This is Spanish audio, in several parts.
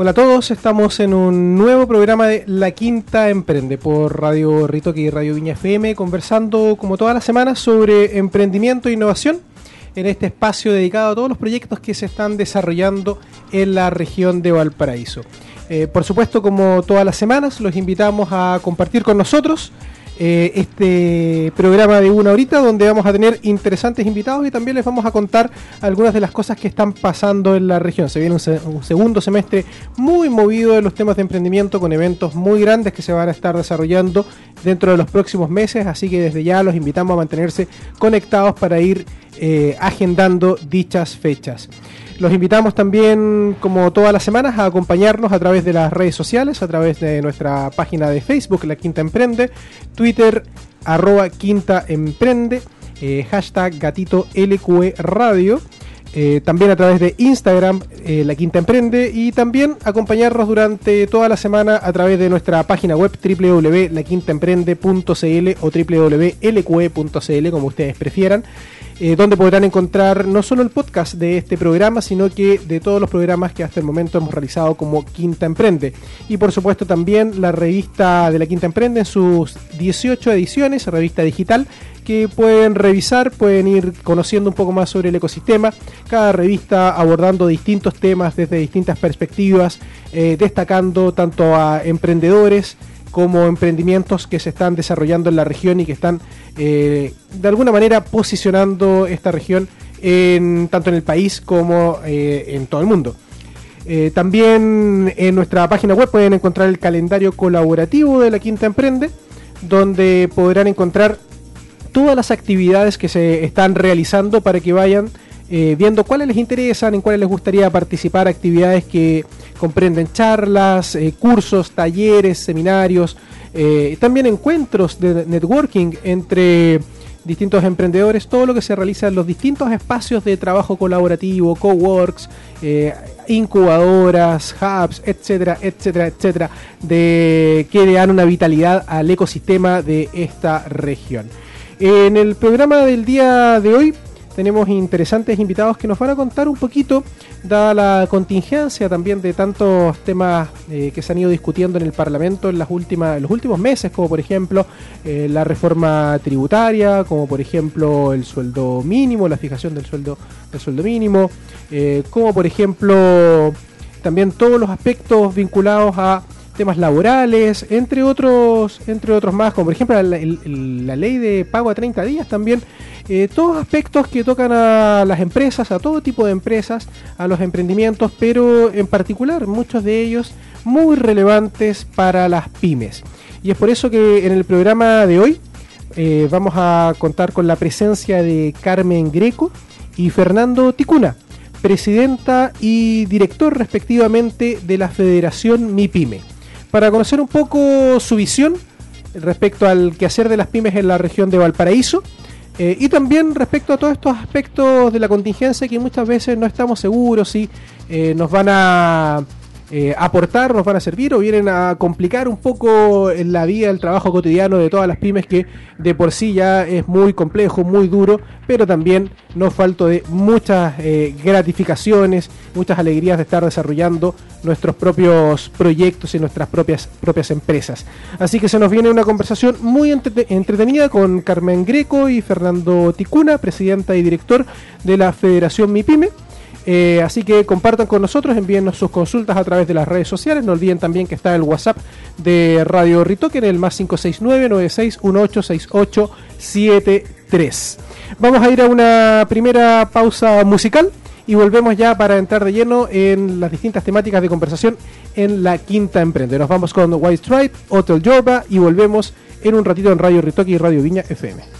Hola a todos, estamos en un nuevo programa de La Quinta Emprende por Radio Ritoque y Radio Viña FM, conversando como todas las semanas sobre emprendimiento e innovación en este espacio dedicado a todos los proyectos que se están desarrollando en la región de Valparaíso. Eh, por supuesto, como todas las semanas, los invitamos a compartir con nosotros eh, este programa de una horita donde vamos a tener interesantes invitados y también les vamos a contar algunas de las cosas que están pasando en la región. Se viene un, segundo semestre muy movido de los temas de emprendimiento con eventos muy grandes que se van a estar desarrollando dentro de los próximos meses, así que desde ya los invitamos a mantenerse conectados para ir eh, agendando dichas fechas. Los invitamos también, como todas las semanas, a acompañarnos a través de las redes sociales, a través de nuestra página de Facebook, La Quinta Emprende, Twitter, arroba Quinta Emprende, eh, hashtag gatito LQE Radio. Eh, también a través de Instagram, eh, La Quinta Emprende, y también acompañarnos durante toda la semana a través de nuestra página web www.laquintaemprende.cl o www.lqe.cl, como ustedes prefieran. Eh, donde podrán encontrar no solo el podcast de este programa, sino que de todos los programas que hasta el momento hemos realizado como Quinta Emprende. Y por supuesto también la revista de la Quinta Emprende en sus 18 ediciones, revista digital, que pueden revisar, pueden ir conociendo un poco más sobre el ecosistema, cada revista abordando distintos temas desde distintas perspectivas, eh, destacando tanto a emprendedores, como emprendimientos que se están desarrollando en la región y que están eh, de alguna manera posicionando esta región en, tanto en el país como eh, en todo el mundo. Eh, también en nuestra página web pueden encontrar el calendario colaborativo de la Quinta Emprende, donde podrán encontrar todas las actividades que se están realizando para que vayan viendo cuáles les interesan, en cuáles les gustaría participar, actividades que comprenden charlas, eh, cursos, talleres, seminarios, eh, también encuentros de networking entre distintos emprendedores, todo lo que se realiza en los distintos espacios de trabajo colaborativo, coworks, eh, incubadoras, hubs, etcétera, etcétera, etcétera, de que le dan una vitalidad al ecosistema de esta región. En el programa del día de hoy tenemos interesantes invitados que nos van a contar un poquito, dada la contingencia también de tantos temas eh, que se han ido discutiendo en el Parlamento en, las últimas, los últimos meses, como por ejemplo eh, la reforma tributaria, como por ejemplo el sueldo mínimo, la fijación del sueldo, del sueldo mínimo, eh, como por ejemplo también todos los aspectos vinculados a temas laborales, entre otros, entre otros más, como por ejemplo la, ley de pago a 30 días también, eh, todos aspectos que tocan a las empresas, a todo tipo de empresas, a los emprendimientos, pero en particular muchos de ellos muy relevantes para las pymes. Y es por eso que en el programa de hoy eh, vamos a contar con la presencia de Carmen Greco y Fernando Ticuna, presidenta y director respectivamente de la Federación MIPYME para conocer un poco su visión respecto al quehacer de las pymes en la región de Valparaíso eh, y también respecto a todos estos aspectos de la contingencia que muchas veces no estamos seguros si eh, nos van a eh, aportar, nos van a servir o vienen a complicar un poco la vida, el trabajo cotidiano de todas las pymes que de por sí ya es muy complejo, muy duro, pero también no falto de muchas eh, gratificaciones, muchas alegrías de estar desarrollando nuestros propios proyectos y nuestras propias, propias empresas. Así que se nos viene una conversación muy entretenida con Carmen Greco y Fernando Ticuna, presidenta y director de la Federación MIPYME. Eh, así que compartan con nosotros, envíennos sus consultas a través de las redes sociales. No olviden también que está el WhatsApp de Radio Ritoque en el más 569-9618-6873. Vamos a ir a una primera pausa musical y volvemos ya para entrar de lleno en las distintas temáticas de conversación en la quinta emprende. Nos vamos con White Stripe, Hotel Yorba y volvemos en un ratito en Radio Ritoque y Radio Viña FM.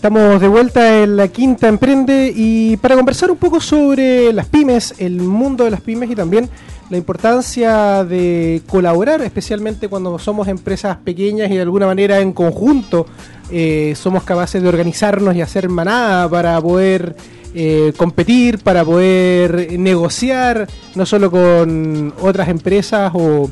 Estamos de vuelta en la Quinta Emprende y para conversar un poco sobre las pymes, el mundo de las pymes y también la importancia de colaborar, especialmente cuando somos empresas pequeñas y de alguna manera en conjunto eh, somos capaces de organizarnos y hacer manada para poder eh, competir, para poder negociar, no solo con otras empresas o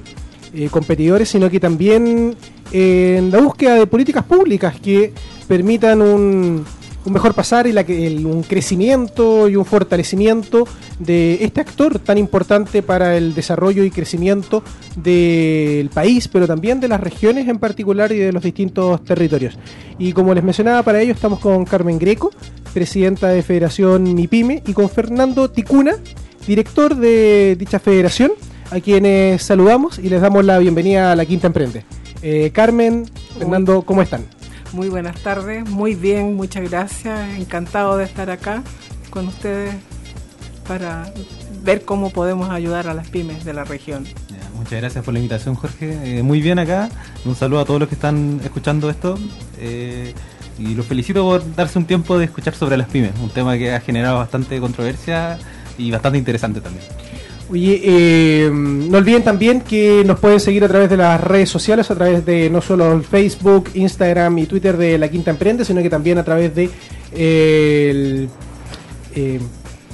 eh, competidores, sino que también en la búsqueda de políticas públicas que permitan un, un mejor pasar y la, el, un crecimiento y un fortalecimiento de este actor tan importante para el desarrollo y crecimiento del país, pero también de las regiones en particular y de los distintos territorios. Y como les mencionaba, para ello estamos con Carmen Greco, presidenta de Federación MIPYME, y con Fernando Ticuna, director de dicha federación, a quienes saludamos y les damos la bienvenida a la Quinta Emprende. Eh, Carmen, Fernando, ¿cómo están? Muy buenas tardes, muy bien, muchas gracias. Encantado de estar acá con ustedes para ver cómo podemos ayudar a las pymes de la región. muchas gracias por la invitación, Jorge. Eh, muy bien acá. Un saludo a todos los que están escuchando esto. Eh, y los felicito por darse un tiempo de escuchar sobre las pymes, un tema que ha generado bastante controversia y bastante interesante también. Oye, eh, no olviden también que nos pueden seguir a través de las redes sociales, a través de no solo el Facebook, Instagram y Twitter de La Quinta Emprende, sino que también a través de, eh, eh,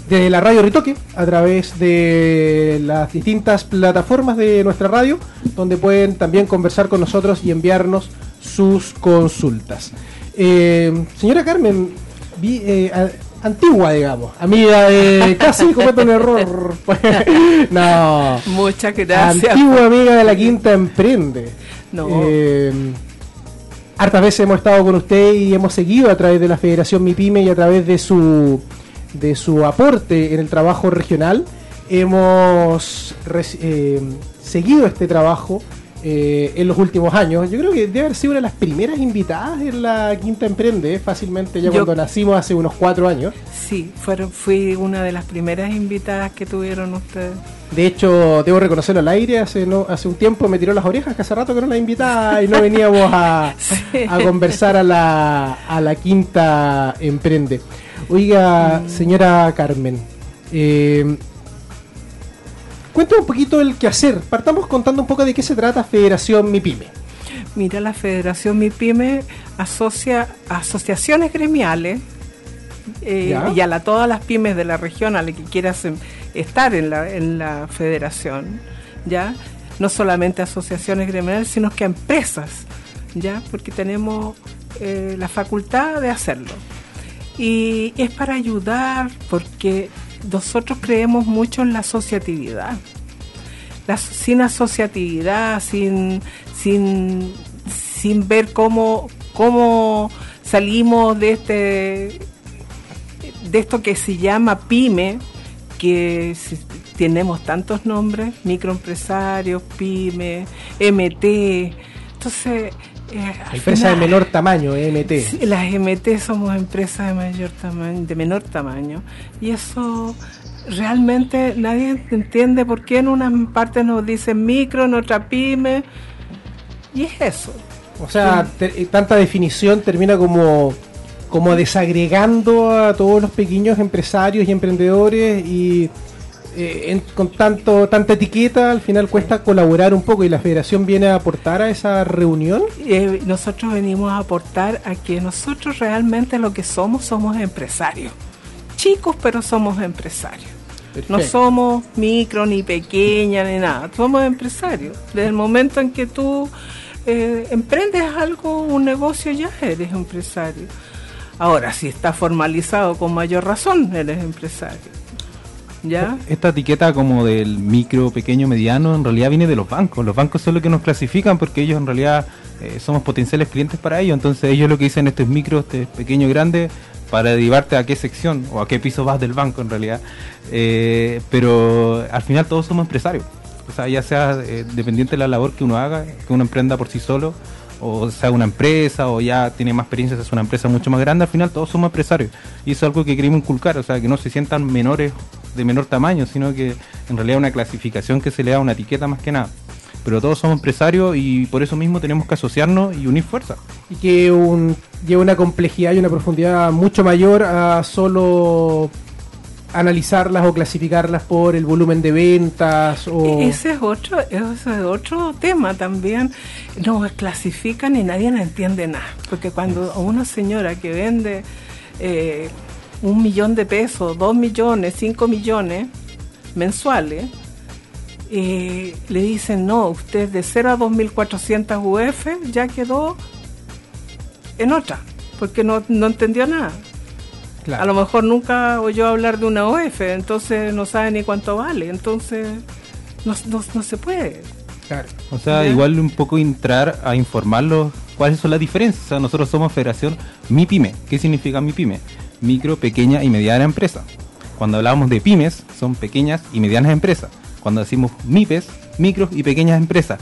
de la radio Ritoque, a través de las distintas plataformas de nuestra radio, donde pueden también conversar con nosotros y enviarnos sus consultas. señora Carmen, vi, antigua, digamos. Amiga de. Casi cometo un error. no. Muchas gracias. Antigua amiga de la Quinta Emprende. No. Eh, hartas veces hemos estado con usted y hemos seguido a través de la Federación MIPYME y a través de su, de su aporte en el trabajo regional. Hemos eh, seguido este trabajo eh, en los últimos años. Yo creo que debe haber sido una de las primeras invitadas en la Quinta Emprende, fácilmente ya cuando nacimos hace unos cuatro años. Sí, fueron, fui una de las primeras invitadas que tuvieron ustedes. De hecho, debo reconocerlo al aire, hace no hace un tiempo me tiró las orejas, que hace rato que no la invitaba y no veníamos a, a conversar a la, a la Quinta Emprende. Oiga, señora Carmen, eh, Cuéntame un poquito el quehacer. Partamos contando un poco de qué se trata Federación MIPYME. Mira, la Federación MIPYME asocia asociaciones gremiales eh, y a la, todas las pymes de la región a las que quieras em, estar en la, en la federación, ¿ya? No solamente asociaciones gremiales, sino que empresas, ¿ya? Porque tenemos eh, la facultad de hacerlo. Y es para ayudar, porque nosotros creemos mucho en la asociatividad. sin asociatividad, sin, sin, sin ver cómo, cómo salimos de este de esto que se llama pyme, que tenemos tantos nombres, microempresarios, pyme, MT. Entonces, eh, empresas de menor tamaño, MT. las MT somos empresas de mayor tamaño, de menor tamaño. Y eso realmente nadie entiende por qué en una parte nos dicen micro, en otra pyme. Y es eso. O sea, eh, tanta definición termina como, como desagregando a todos los pequeños empresarios y emprendedores y eh, con tanto tanta etiqueta al final cuesta colaborar un poco y la federación viene a aportar a esa reunión eh, nosotros venimos a aportar a que nosotros realmente lo que somos somos empresarios. Chicos pero somos empresarios. No somos micro ni pequeña ni nada. Somos empresarios. Desde el momento en que tú eh, emprendes algo un negocio ya eres empresario. Ahora si está formalizado con mayor razón eres empresario esta etiqueta como del micro, pequeño, mediano, en realidad viene de los bancos. Los bancos son los que nos clasifican porque ellos en realidad eh, somos potenciales clientes para ellos. Entonces ellos lo que dicen, este es micro, este es pequeño, grande, para derivarte a qué sección o a qué piso vas del banco en realidad. Eh, pero al final todos somos empresarios. O sea, ya sea eh, dependiente de la labor que uno haga, que uno emprenda por sí solo o sea una empresa, o ya tiene más experiencia, es una empresa mucho más grande, al final todos somos empresarios. Y eso es algo que queremos inculcar, o sea, que no se sientan menores de menor tamaño, sino que en realidad una clasificación que se le da una etiqueta más que nada. Pero todos somos empresarios y por eso mismo tenemos que asociarnos y unir fuerzas. Y que un, lleva una complejidad y una profundidad mucho mayor a solo analizarlas o clasificarlas por el volumen de ventas o ese es otro ese es otro tema también nos clasifican y nadie entiende nada porque cuando una señora que vende eh, un millón de pesos dos millones cinco millones mensuales eh, le dicen no usted de 0 a 2400 UF ya quedó en otra porque no, no entendió nada a lo mejor nunca oyó hablar de una OF, entonces no sabe ni cuánto vale, entonces no, no, se puede. O sea, igual un poco entrar a informarlos cuáles son las diferencias. O sea, nosotros somos Federación MIPYME. ¿Qué significa MIPYME? Micro, pequeña y mediana empresa. Cuando hablamos de pymes, son pequeñas y medianas empresas. Cuando decimos MIPES, micros y pequeñas empresas.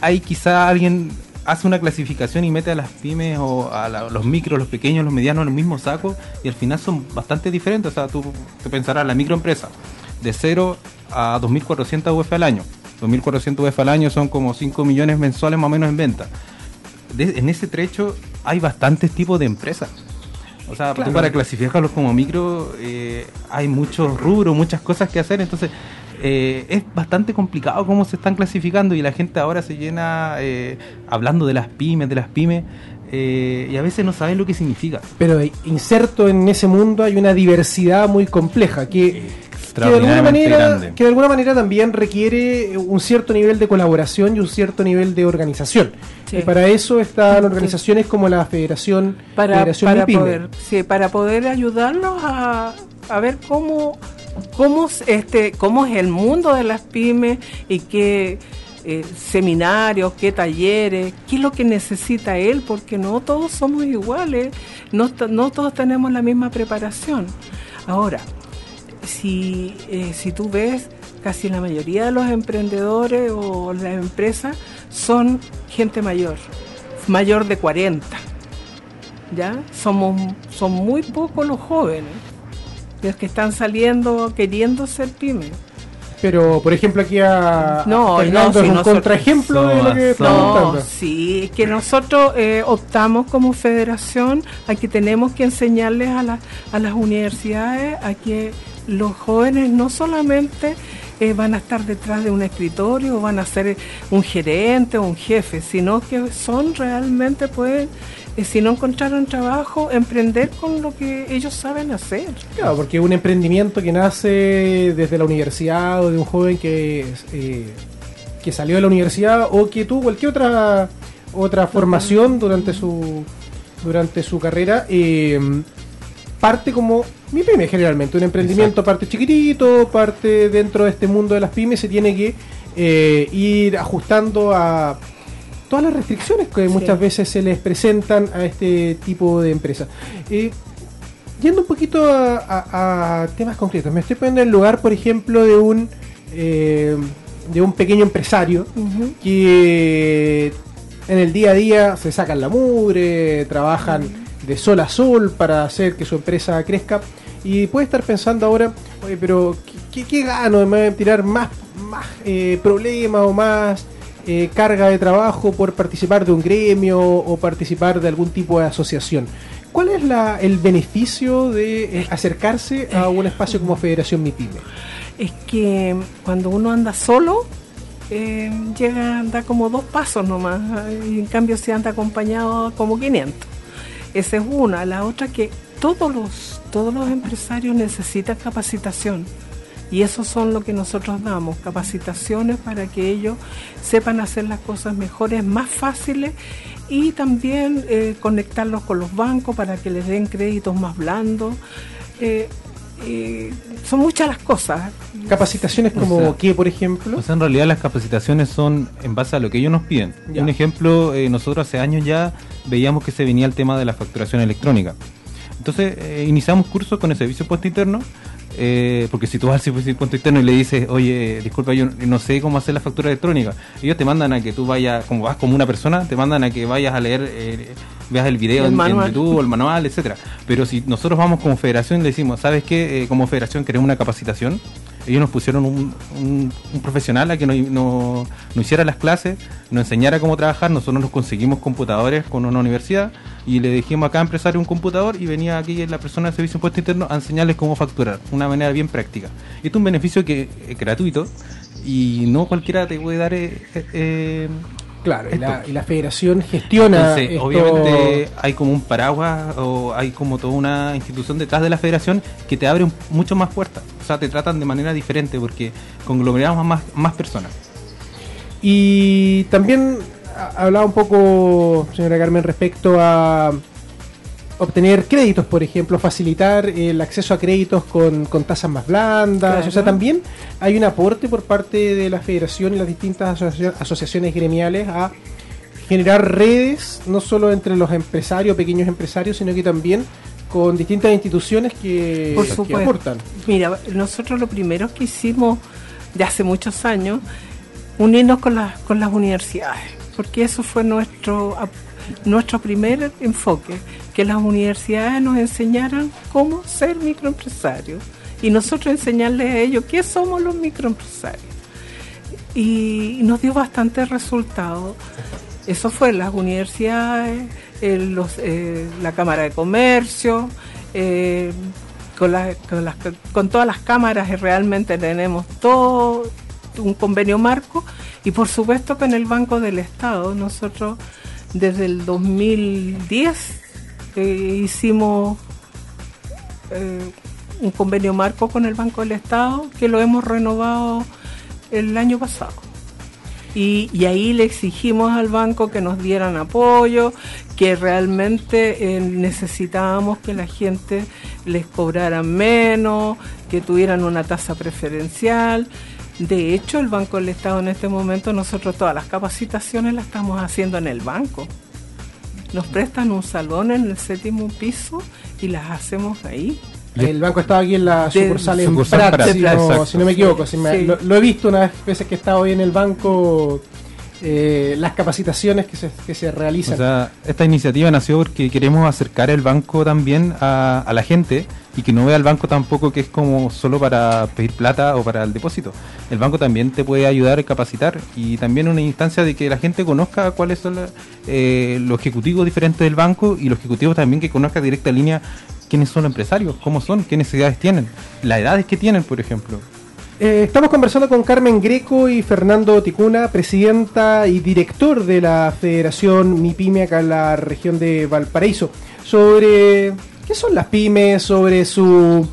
Hay quizá alguien hace una clasificación y mete a las pymes o a los micros, los pequeños, los medianos en el mismo saco y al final son bastante diferentes. O sea, tú te pensarás, la microempresa de 0 a 2.400 UF al año. 2.400 UF al año son como 5 millones mensuales más o menos en venta. en ese trecho hay bastantes tipos de empresas. O sea, para clasificarlos como micro eh, hay muchos rubros, muchas cosas que hacer. Entonces, eh, es bastante complicado cómo se están clasificando y la gente ahora se llena eh, hablando de las pymes, de las pymes. Eh, y a veces no saben lo que significa. Pero inserto en ese mundo hay una diversidad muy compleja que, que, de, alguna manera, que de alguna manera también requiere un cierto nivel de colaboración y un cierto nivel de organización. Y para eso están organizaciones como la Federación, para, para poder, sí, para poder ayudarnos a, a ver cómo cómo, este, cómo es el mundo de las pymes y qué eh, seminarios, qué talleres, qué es lo que necesita él, porque no todos somos iguales, no, no todos tenemos la misma preparación. Ahora, si, eh, si tú ves, casi la mayoría de los emprendedores o las empresas son gente mayor, mayor de 40. ¿Ya? Somos, son muy pocos los jóvenes los que están saliendo queriendo ser pymes. Pero, por ejemplo, aquí a no, Fernando no, un contraejemplo de lo que no, Sí, es que nosotros eh, optamos como federación a que tenemos que enseñarles a, a las universidades a que los jóvenes no solamente eh, van a estar detrás de un escritorio o van a ser un gerente o un jefe, sino que son realmente pueden si no encontraron trabajo, emprender con lo que ellos saben hacer. Claro, porque un emprendimiento que nace desde la universidad o de un joven que, eh, que salió de la universidad o que tuvo cualquier otra otra formación durante su durante su carrera. Eh, parte como mi pyme generalmente, un emprendimiento parte chiquitito, parte dentro de este mundo de las pymes, se tiene que eh, ir ajustando a todas las restricciones que muchas veces se les presentan a este tipo de empresas. Eh, yendo un poquito a, temas concretos, me estoy poniendo en el lugar, por ejemplo, de un eh, de un pequeño empresario que en el día a día se sacan la mugre, trabajan de sol a sol para hacer que su empresa crezca y puede estar pensando ahora, oye, pero ¿qué, gano? ¿Me tirar más, eh, problemas o más eh, carga de trabajo por participar de un gremio o participar de algún tipo de asociación. ¿Cuál es la, el beneficio de acercarse a un espacio como Federación MIPYME? Es que cuando uno anda solo, eh, llega, anda como dos pasos nomás, y en cambio si anda acompañado como 500. Esa es una. La otra que todos los, todos los empresarios necesitan capacitación y eso son lo que nosotros damos, capacitaciones para que ellos sepan hacer las cosas mejores, más fáciles y también eh, conectarlos con los bancos para que les den créditos más blandos. Eh, eh, son muchas las cosas. ¿Capacitaciones como qué, por ejemplo? O sea, en realidad las capacitaciones son en base a lo que ellos nos piden. Un ejemplo, nosotros hace años ya veíamos que se venía el tema de la facturación electrónica. Entonces iniciamos cursos con el servicio puesto interno eh, porque si tú vas al servicio impuesto interno y le dices, oye, disculpa, yo no sé cómo hacer la factura electrónica, ellos te mandan a que tú vayas, como vas como una persona, te mandan a que vayas a leer, eh, veas el video en, YouTube, el manual, etcétera. Pero si nosotros vamos como federación y le decimos, ¿sabes qué? Eh, como federación queremos una capacitación, ellos nos pusieron un, profesional a que nos no, no, hiciera las clases, nos enseñara cómo trabajar, nosotros nos conseguimos computadores con una universidad y le dijimos a cada empresario un computador y venía aquí la persona del servicio impuesto interno a enseñarles cómo facturar, una manera bien práctica. Esto es un beneficio que es gratuito y no cualquiera te puede dar eh, eh, Claro, y la, y la, federación gestiona. obviamente hay como un paraguas o hay como toda una institución detrás de la federación que te abre mucho más puertas. O sea, te tratan de manera diferente porque conglomeramos más, más personas. Y también hablaba un poco, señora Carmen, respecto a obtener créditos, por ejemplo, facilitar el acceso a créditos con, tasas más blandas. O sea, también hay un aporte por parte de la federación y las distintas asociaciones gremiales a generar redes, no solo entre los empresarios, pequeños empresarios, sino que también con distintas instituciones que, por aportan. Mira, nosotros lo primero que hicimos de hace muchos años, unirnos con, las con las universidades, porque eso fue nuestro nuestro primer enfoque, que las universidades nos enseñaran cómo ser microempresarios y nosotros enseñarles a ellos qué somos los microempresarios. Y nos dio bastante resultado. Eso fue las universidades, eh, la Cámara de Comercio, eh, con, con, con todas las cámaras realmente tenemos todo un convenio marco y por supuesto en el Banco del Estado nosotros desde el 2010 eh, hicimos eh, un convenio marco con el Banco del Estado que lo hemos renovado el año pasado. Y, ahí le exigimos al banco que nos dieran apoyo, que realmente eh, necesitábamos que la gente les cobrara menos, que tuvieran una tasa preferencial. De hecho, el Banco del Estado en este momento, nosotros todas las capacitaciones las estamos haciendo en el banco. Nos prestan un salón en el séptimo piso y las hacemos ahí. El banco estaba aquí en la sucursal en Prat, si, no, me equivoco. lo, he visto una vez veces que he estado hoy en el banco, eh, las capacitaciones que se, que se realizan. O sea, esta iniciativa nació porque queremos acercar el banco también a, a la gente y que no vea al banco tampoco que es como solo para pedir plata o para el depósito. El banco también te puede ayudar a capacitar y también una instancia de que la gente conozca cuáles son eh, los ejecutivos diferentes del banco y los ejecutivos también que conozca directa línea quiénes son los empresarios, cómo son, qué necesidades tienen, las edades que tienen, por ejemplo. Eh, estamos conversando con Carmen Greco y Fernando Ticuna, presidenta y director de la Federación MIPYME acá en la región de Valparaíso, sobre qué son las pymes, sobre su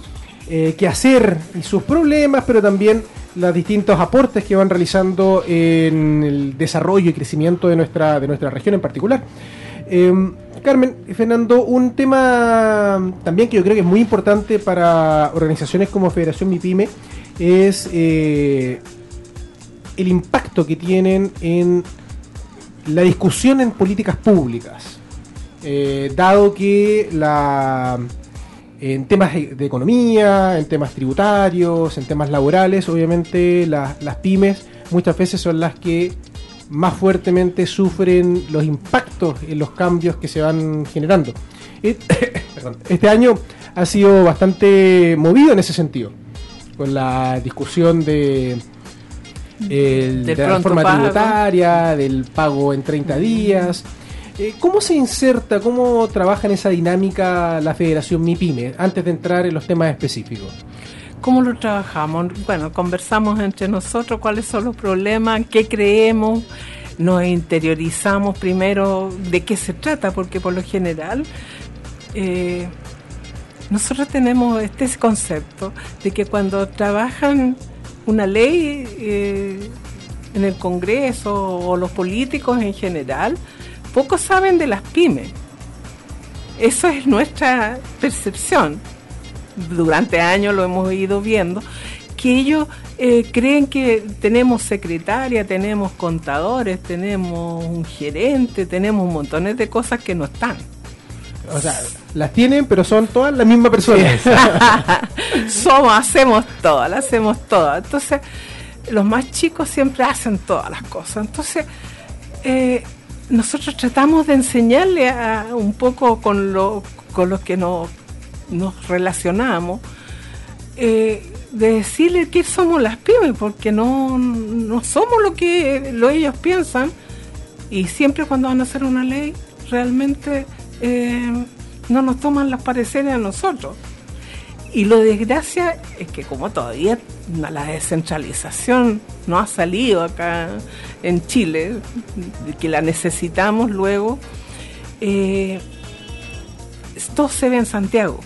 eh, quehacer y sus problemas, pero también los distintos aportes que van realizando en el desarrollo y crecimiento de nuestra, de nuestra región en particular. Em, Carmen Fernando, un tema también que yo creo que es muy importante para organizaciones como Federación MIPYME es eh, el impacto que tienen en la discusión en políticas públicas. Eh, dado que la, en temas de economía, en temas tributarios, en temas laborales, obviamente las pymes muchas veces son las que más fuertemente sufren los impactos en los cambios que se van generando. Este año ha sido bastante movido en ese sentido, con la discusión de, de la reforma tributaria, del pago en 30 días. Eh, ¿Cómo se inserta, cómo trabaja en esa dinámica la Federación MIPYME antes de entrar en los temas específicos? ¿Cómo lo trabajamos? Bueno, conversamos entre nosotros cuáles son los problemas, qué creemos, nos interiorizamos primero de qué se trata, porque por lo general eh, nosotros tenemos este concepto de que cuando trabajan una ley eh, en el Congreso o los políticos en general, pocos saben de las pymes. Eso es nuestra percepción. Durante años lo hemos ido viendo, que ellos eh, creen que tenemos secretaria, tenemos contadores, tenemos un gerente, tenemos montones de cosas que no están. O sea, las tienen, pero son todas la misma persona. Somos, hacemos todas, las hacemos todas. Entonces, los más chicos siempre hacen todas las cosas. Entonces, eh, nosotros tratamos de enseñarle a, un poco con lo, con los que nos, nos relacionamos, eh, de decirle que somos las pymes, porque no, no somos lo que lo ellos piensan. Y siempre cuando van a hacer una ley, realmente eh, no nos toman las pareceres a nosotros. Y lo desgracia es que como todavía la descentralización no ha salido acá en Chile, que la necesitamos luego, eh, todo se ve en Santiago.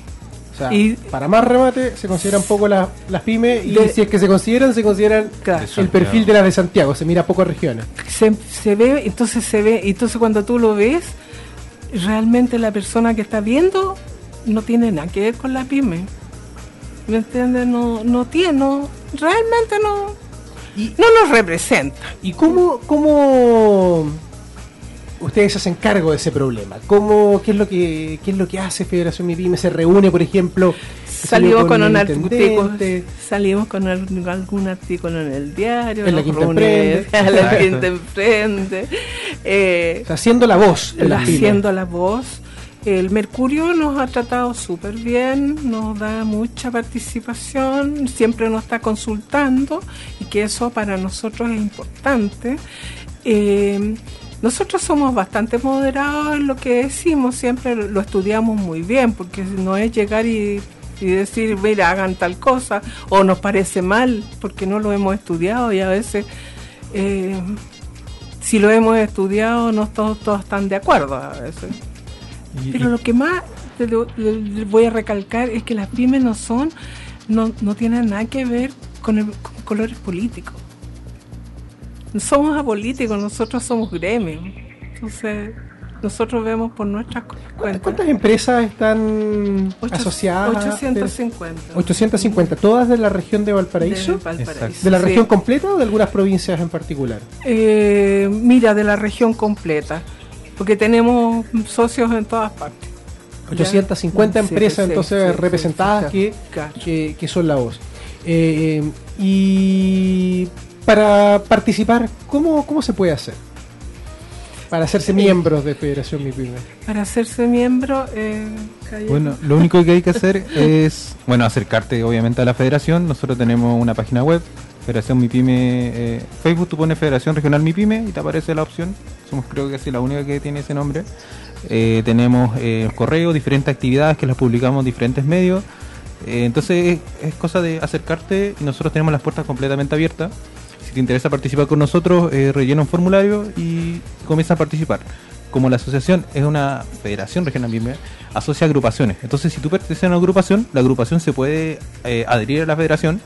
y para más remate, se consideran poco las, pymes y si es que se consideran, se consideran el perfil de las de Santiago, se mira poco regiones. Se, se, ve, entonces se ve, entonces cuando tú lo ves, realmente la persona que está viendo no tiene nada que ver con la pyme. ¿Me entiendes? No, no tiene, no, realmente no, no nos representa. ¿Y cómo, cómo ustedes hacen cargo de ese problema? ¿Cómo, qué, es lo que, qué es lo que hace Federación MIPYME? ¿Se reúne, por ejemplo? Salimos con, un artículo, salimos con algún artículo en el diario, en la quinta emprende, la quinta emprende. Eh, haciendo la voz. haciendo la voz. El Mercurio nos ha tratado súper bien, nos da mucha participación, siempre nos está consultando y que eso para nosotros es importante. Eh, nosotros somos bastante moderados en lo que decimos, siempre lo estudiamos muy bien, porque no es llegar y, decir, mira, hagan tal cosa, o nos parece mal, porque no lo hemos estudiado y a veces, eh, si lo hemos estudiado, no todos, todos están de acuerdo a veces. Pero lo que más voy a recalcar es que las pymes no son, no, no tienen nada que ver con, el, con colores políticos somos apolíticos, nosotros somos gremios. Entonces, nosotros vemos por nuestras cuentas. ¿Cuántas empresas están asociadas? 850. 850, ¿todas de la región de Valparaíso? De, la región completa o de algunas provincias en particular? Eh, mira, de la región completa, porque tenemos socios en todas partes. 850 empresas entonces representadas que, que, son la voz. Eh, y para participar, ¿cómo, cómo se puede hacer? Para hacerse miembros de Federación MIPYME. Para hacerse miembro, eh, bueno, lo único que hay que hacer es, bueno, acercarte obviamente a la federación. Nosotros tenemos una página web, Federación MIPYME, eh, Facebook, tú pones Federación Regional MIPYME y te aparece la opción. Somos creo que es la única que tiene ese nombre. Eh, tenemos eh, correo, diferentes actividades que las publicamos en diferentes medios. Eh, entonces es, es, cosa de acercarte y nosotros tenemos las puertas completamente abiertas si te interesa participar con nosotros, eh, rellena un formulario y comienza a participar. Como la asociación es una federación regional asocia agrupaciones. Entonces, si tú perteneces a una agrupación, la agrupación se puede eh, adherir a la federación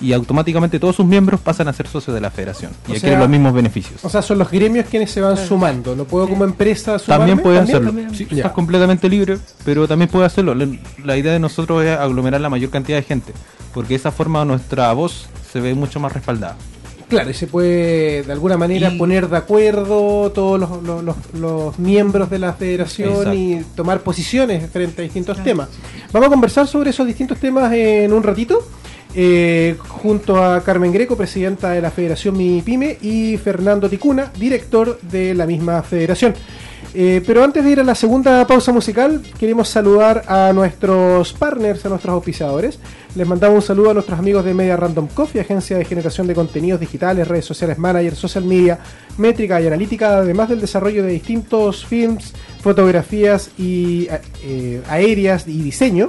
y automáticamente todos sus miembros pasan a ser socios de la federación y adquieren los mismos beneficios. O sea, son los gremios quienes se van sumando. ¿No puedo como empresa sumarme? También puedes hacerlo. Sí, estás completamente libre, pero también puedes hacerlo. La idea de nosotros es aglomerar la mayor cantidad de gente, porque de esa forma nuestra voz se ve mucho más respaldada. Claro, y se puede de alguna manera poner de acuerdo todos los, miembros de la federación y tomar posiciones frente a distintos temas. Vamos a conversar sobre esos distintos temas en un ratito. Eh, junto a Carmen Greco, presidenta de la Federación MIPYME, y Fernando Ticuna, director de la misma federación. Eh, pero antes de ir a la segunda pausa musical, queremos saludar a nuestros partners, a nuestros auspiciadores. Les mandamos un saludo a nuestros amigos de Media Random Coffee, agencia de generación de contenidos digitales, redes sociales, manager, social media, métrica y analítica, además del desarrollo de distintos films, fotografías y eh, aéreas y diseño.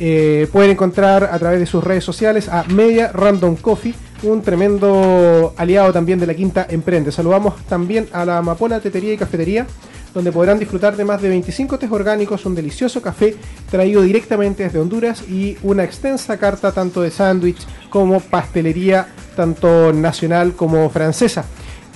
Eh, pueden encontrar a través de sus redes sociales a Media Random Coffee, un tremendo aliado también de la Quinta Emprende. Saludamos también a la Amapola Tetería y Cafetería donde podrán disfrutar de más de 25 tés orgánicos, un delicioso café traído directamente desde Honduras y una extensa carta tanto de sándwich como pastelería, tanto nacional como francesa.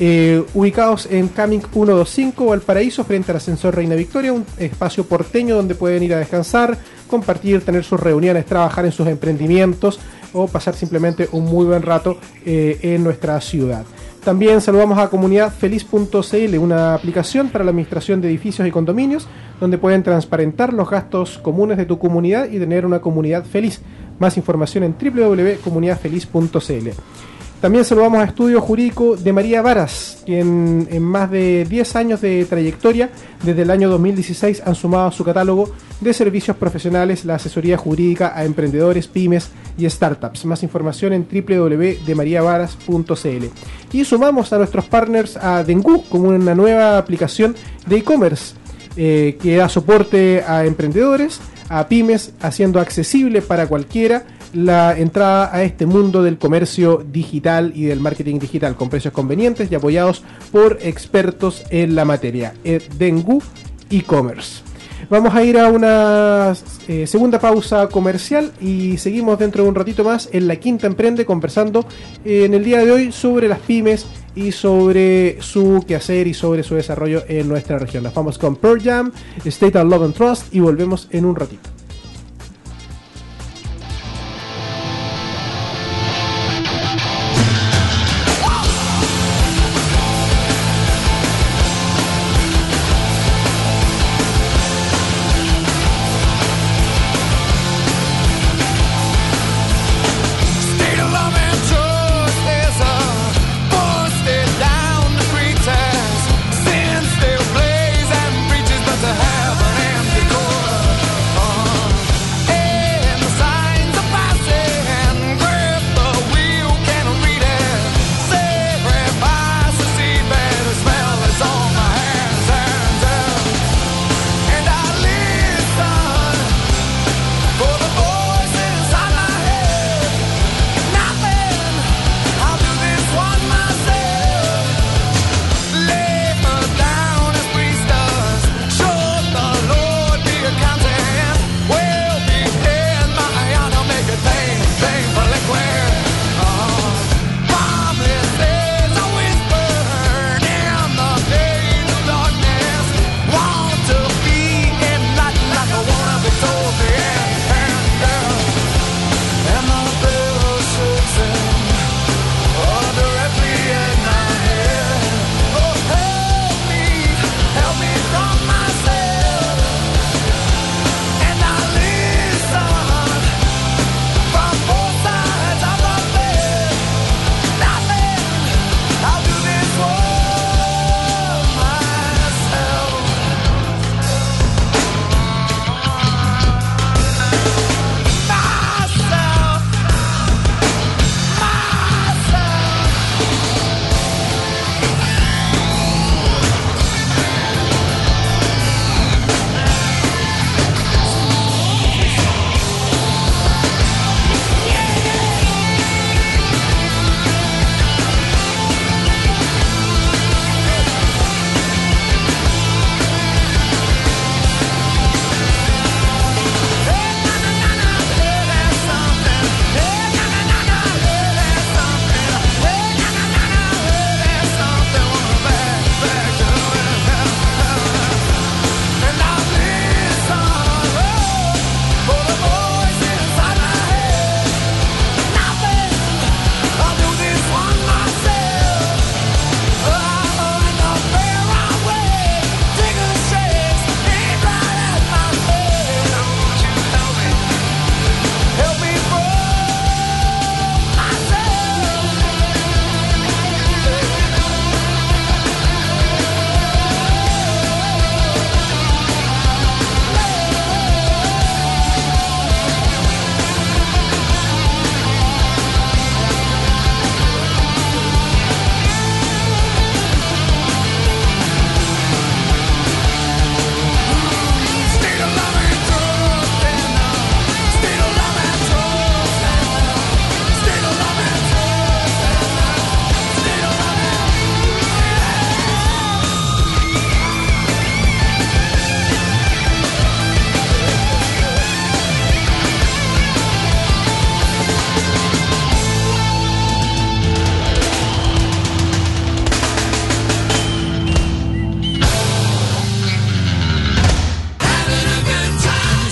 Eh, ubicados en Caming 125 Valparaíso, frente al ascensor Reina Victoria, un espacio porteño donde pueden ir a descansar, compartir, tener sus reuniones, trabajar en sus emprendimientos o pasar simplemente un muy buen rato eh, en nuestra ciudad. También saludamos a comunidadfeliz.cl, una aplicación para la administración de edificios y condominios, donde pueden transparentar los gastos comunes de tu comunidad y tener una comunidad feliz. Más información en www.comunidadfeliz.cl. También saludamos a Estudio Jurídico de María Varas, quien en más de 10 años de trayectoria, desde el año 2016, han sumado a su catálogo de servicios profesionales la asesoría jurídica a emprendedores, pymes y startups. Más información en www.demariavaras.cl. Y sumamos a nuestros partners a Dengu como una nueva aplicación de e-commerce eh, que da soporte a emprendedores, a pymes, haciendo accesible para cualquiera la entrada a este mundo del comercio digital y del marketing digital con precios convenientes y apoyados por expertos en la materia. Dengu e-commerce. Vamos a ir a una eh, segunda pausa comercial y seguimos dentro de un ratito más en la Quinta Emprende conversando eh, en el día de hoy sobre las pymes y sobre su quehacer y sobre su desarrollo en nuestra región. Nos vamos con Pearl Jam, State of Love and Trust y volvemos en un ratito.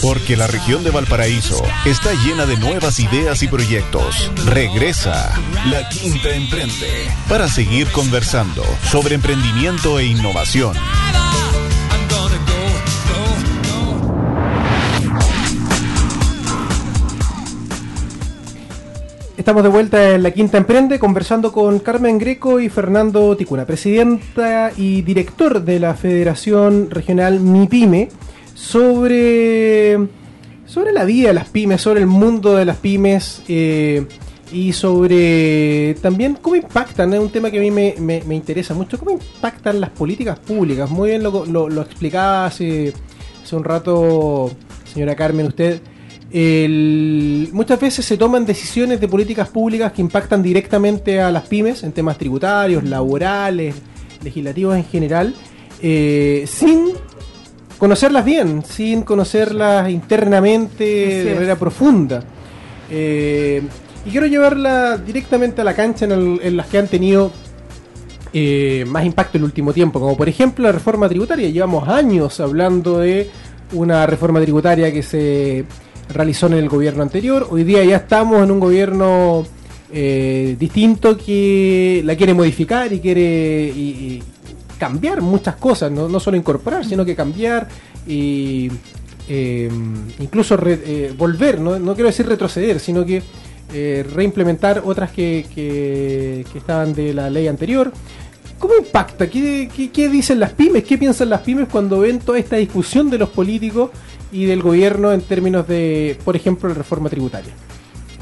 Porque la región de Valparaíso está llena de nuevas ideas y proyectos. Regresa La Quinta Emprende para seguir conversando sobre emprendimiento e innovación. Estamos de vuelta en la Quinta Emprende conversando con Carmen Greco y Fernando Ticuna, presidenta y director de la Federación Regional MIPYME, sobre, sobre la vida de las pymes, sobre el mundo de las pymes eh, y sobre también cómo impactan, es un tema que a mí me, interesa mucho, cómo impactan las políticas públicas. Muy bien lo, lo, explicaba hace, hace un rato, señora Carmen, usted muchas veces se toman decisiones de políticas públicas que impactan directamente a las pymes en temas tributarios, laborales, legislativos en general, eh, sin conocerlas bien, sin conocerlas internamente de manera profunda. Eh, y quiero llevarla directamente a la cancha en, las que han tenido eh, más impacto en el último tiempo, como por ejemplo la reforma tributaria. Llevamos años hablando de una reforma tributaria que se realizó en el gobierno anterior. Hoy día ya estamos en un gobierno eh, distinto que la quiere modificar y quiere cambiar muchas cosas, no, no, solo incorporar, sino que cambiar y eh, incluso eh, volver, no, no, quiero decir retroceder, sino que reimplementar otras que, que, estaban de la ley anterior. ¿Cómo impacta? ¿Qué, ¿Qué, qué, dicen las pymes? ¿Qué piensan las pymes cuando ven toda esta discusión de los políticos y del gobierno en términos de, por ejemplo, la reforma tributaria?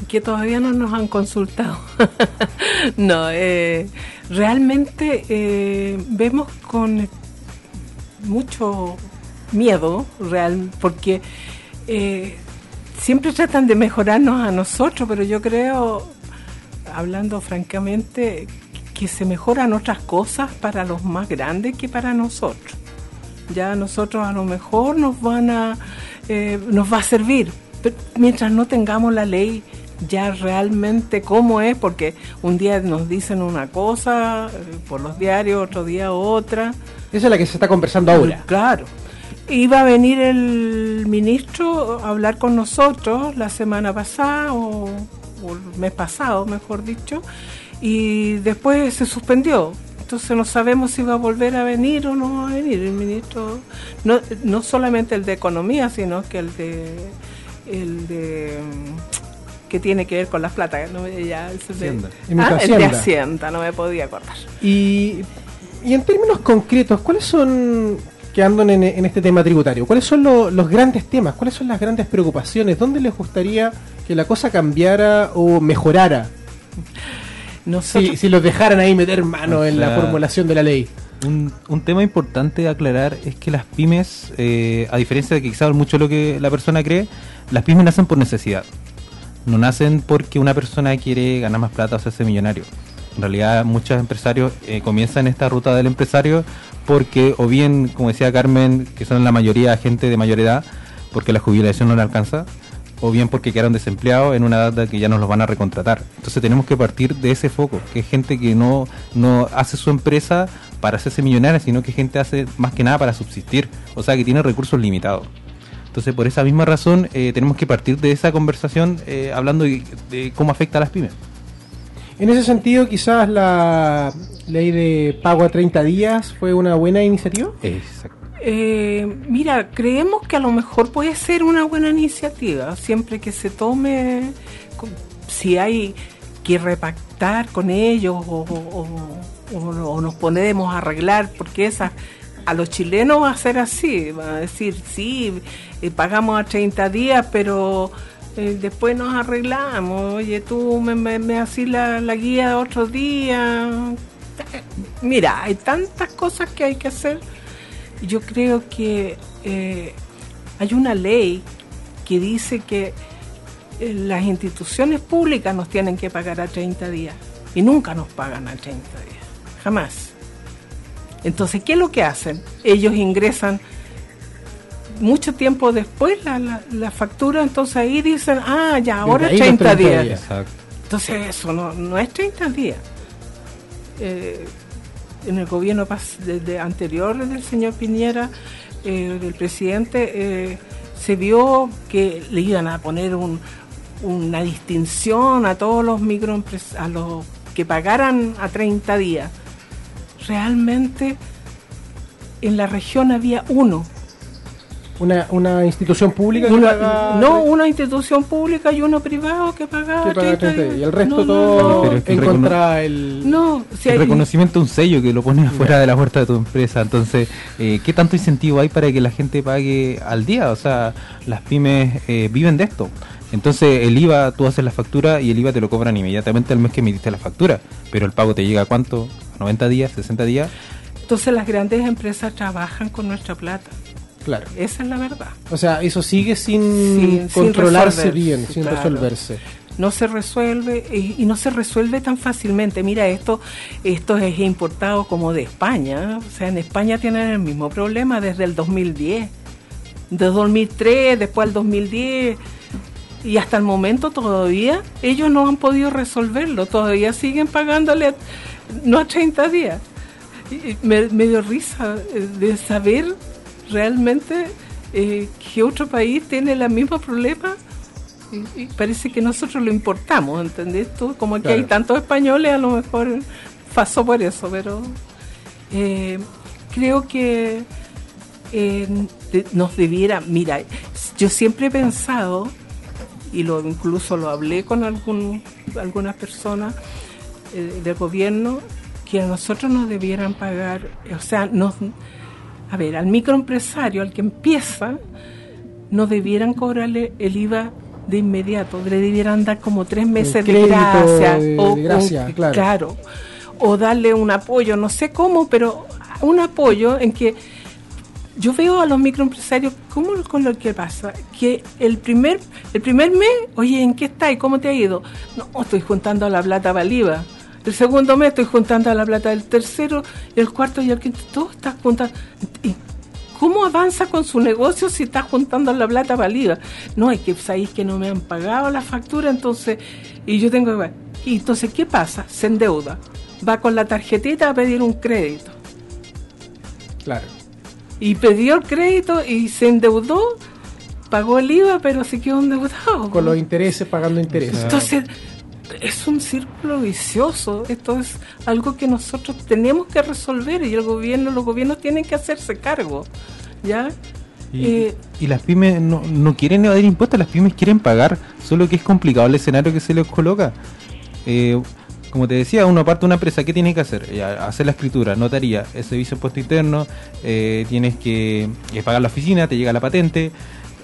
Que todavía no nos han consultado. no, eh, realmente eh, vemos con mucho miedo, real, porque eh, siempre tratan de mejorarnos a nosotros, pero yo creo, hablando francamente, que se mejoran otras cosas para los más grandes que para nosotros. Ya nosotros a lo mejor nos van a eh, nos va a servir mientras no tengamos la ley ya realmente cómo es porque un día nos dicen una cosa eh, por los diarios otro día otra. Esa es la que se está conversando ahora. claro iba a venir el ministro a hablar con nosotros la semana pasada o, o el mes pasado mejor dicho y después se suspendió. Entonces no sabemos si va a volver a venir o no va a venir el ministro, no, no solamente el de Economía, sino que el de el de mm, que tiene que ver con las plata, ¿no? ya, Hacienda. Ah, el de Hacienda, no me podía acordar. Y, y en términos concretos, ¿cuáles son, quedando en, en este tema tributario, cuáles son los grandes temas, cuáles son las grandes preocupaciones, dónde les gustaría que la cosa cambiara o mejorara? si, los dejaran ahí meter mano en la formulación de la ley. Un, un, tema importante de aclarar es que las pymes, eh, a diferencia de que quizás mucho lo que la persona cree, las pymes nacen por necesidad. No nacen porque una persona quiere ganar más plata o hacerse millonario. En realidad muchos empresarios eh, comienzan esta ruta del empresario porque o bien, como decía Carmen, que son la mayoría gente de mayor edad, porque la jubilación no le alcanza, o bien porque quedaron desempleados en una data que ya nos los van a recontratar. Entonces tenemos que partir de ese foco, que es gente que no, no hace su empresa para hacerse millonaria, sino que gente hace más que nada para subsistir, o sea que tiene recursos limitados. Entonces por esa misma razón eh, tenemos que partir de esa conversación eh, hablando de, de cómo afecta a las pymes. En ese sentido, quizás la ley de pago a 30 días fue una buena iniciativa. Exacto. Eh, mira, creemos que a lo mejor puede ser una buena iniciativa, siempre que se tome, si hay que repactar con ellos o, nos podemos arreglar, porque esa, a los chilenos va a ser así, van a decir, sí, eh, pagamos a 30 días, pero eh, después nos arreglamos, oye, tú me, me, la, la guía otro día. Mira, hay tantas cosas que hay que hacer yo creo que eh, hay una ley que dice que las instituciones públicas nos tienen que pagar a 30 días y nunca nos pagan a 30 días, jamás. Entonces, ¿qué es lo que hacen? Ellos ingresan mucho tiempo después la, factura, entonces ahí dicen, ah, ya, ahora es 30, días. Entonces, eso no, no es 30 días. Eh, en el gobierno desde anterior del señor Piñera, eh, del presidente, eh, se vio que le iban a poner una distinción a todos los microempresarios, a los que pagaran a 30 días. Realmente en la región había uno. Una, una institución pública no una institución pública y uno privado que pagaba y el resto todo en contra el no el reconocimiento un sello que lo pone afuera de la puerta de tu empresa. Entonces eh, qué tanto incentivo hay para que la gente pague al día o sea las pymes eh, viven de esto. Entonces el IVA tú haces la factura y el IVA te lo cobran inmediatamente al mes que emitiste la factura. Pero el pago te llega a cuánto 90 días 60 días entonces las grandes empresas trabajan con nuestra plata Claro. Esa es la verdad. O sea, eso sigue sin, controlarse bien, sin resolverse. No se resuelve y, no se resuelve tan fácilmente. Mira, esto, esto es importado como de España. O sea, en España tienen el mismo problema desde el 2010. De 2003, después del 2010 y hasta el momento todavía ellos no han podido resolverlo, todavía siguen pagándole no a 30 días. me, me, dio risa eh, de saber realmente eh, que otro país tiene el mismo problema y, parece que nosotros lo importamos, ¿entendés? Tú, como aquí hay tantos españoles, a lo mejor pasó por eso, pero eh, creo que eh, nos debiera, mira, yo siempre he pensado, y lo incluso lo hablé con algún, algunas personas del gobierno, que a nosotros nos debieran pagar, o sea, nos a ver, al microempresario, al que empieza, no debieran cobrarle el IVA de inmediato, le debieran dar como tres meses de gracia, o, claro. o darle un apoyo, no sé cómo, pero un apoyo en que yo veo a los microempresarios, ¿cómo con lo que pasa? Que el primer, el primer mes, oye, ¿en qué está y cómo te ha ido? No, estoy juntando la plata para el IVA. El segundo mes estoy juntando la plata del tercero, el cuarto y el quinto, todo está juntando. ¿Y ¿Cómo avanza con su negocio si está juntando la plata válida? No, es que sabéis que no me han pagado la factura, entonces, y yo tengo que... Y entonces, ¿qué pasa? Se endeuda. Va con la tarjetita a pedir un crédito. Claro. Y pidió el crédito y se endeudó, pagó el IVA, pero se quedó endeudado. Con los intereses, pagando intereses. Entonces, es un círculo vicioso. Esto es algo que nosotros tenemos que resolver y el gobierno, los gobiernos tienen que hacerse cargo. ¿Ya? Y, eh, las pymes no, no, quieren evadir impuestos, las pymes quieren pagar, solo que es complicado el escenario que se les coloca. Eh, como te decía, uno aparte de una empresa, ¿qué tiene que hacer? hacer la escritura, notaría, el servicio de impuesto interno, eh, tienes que pagar la oficina, te llega la patente, eh,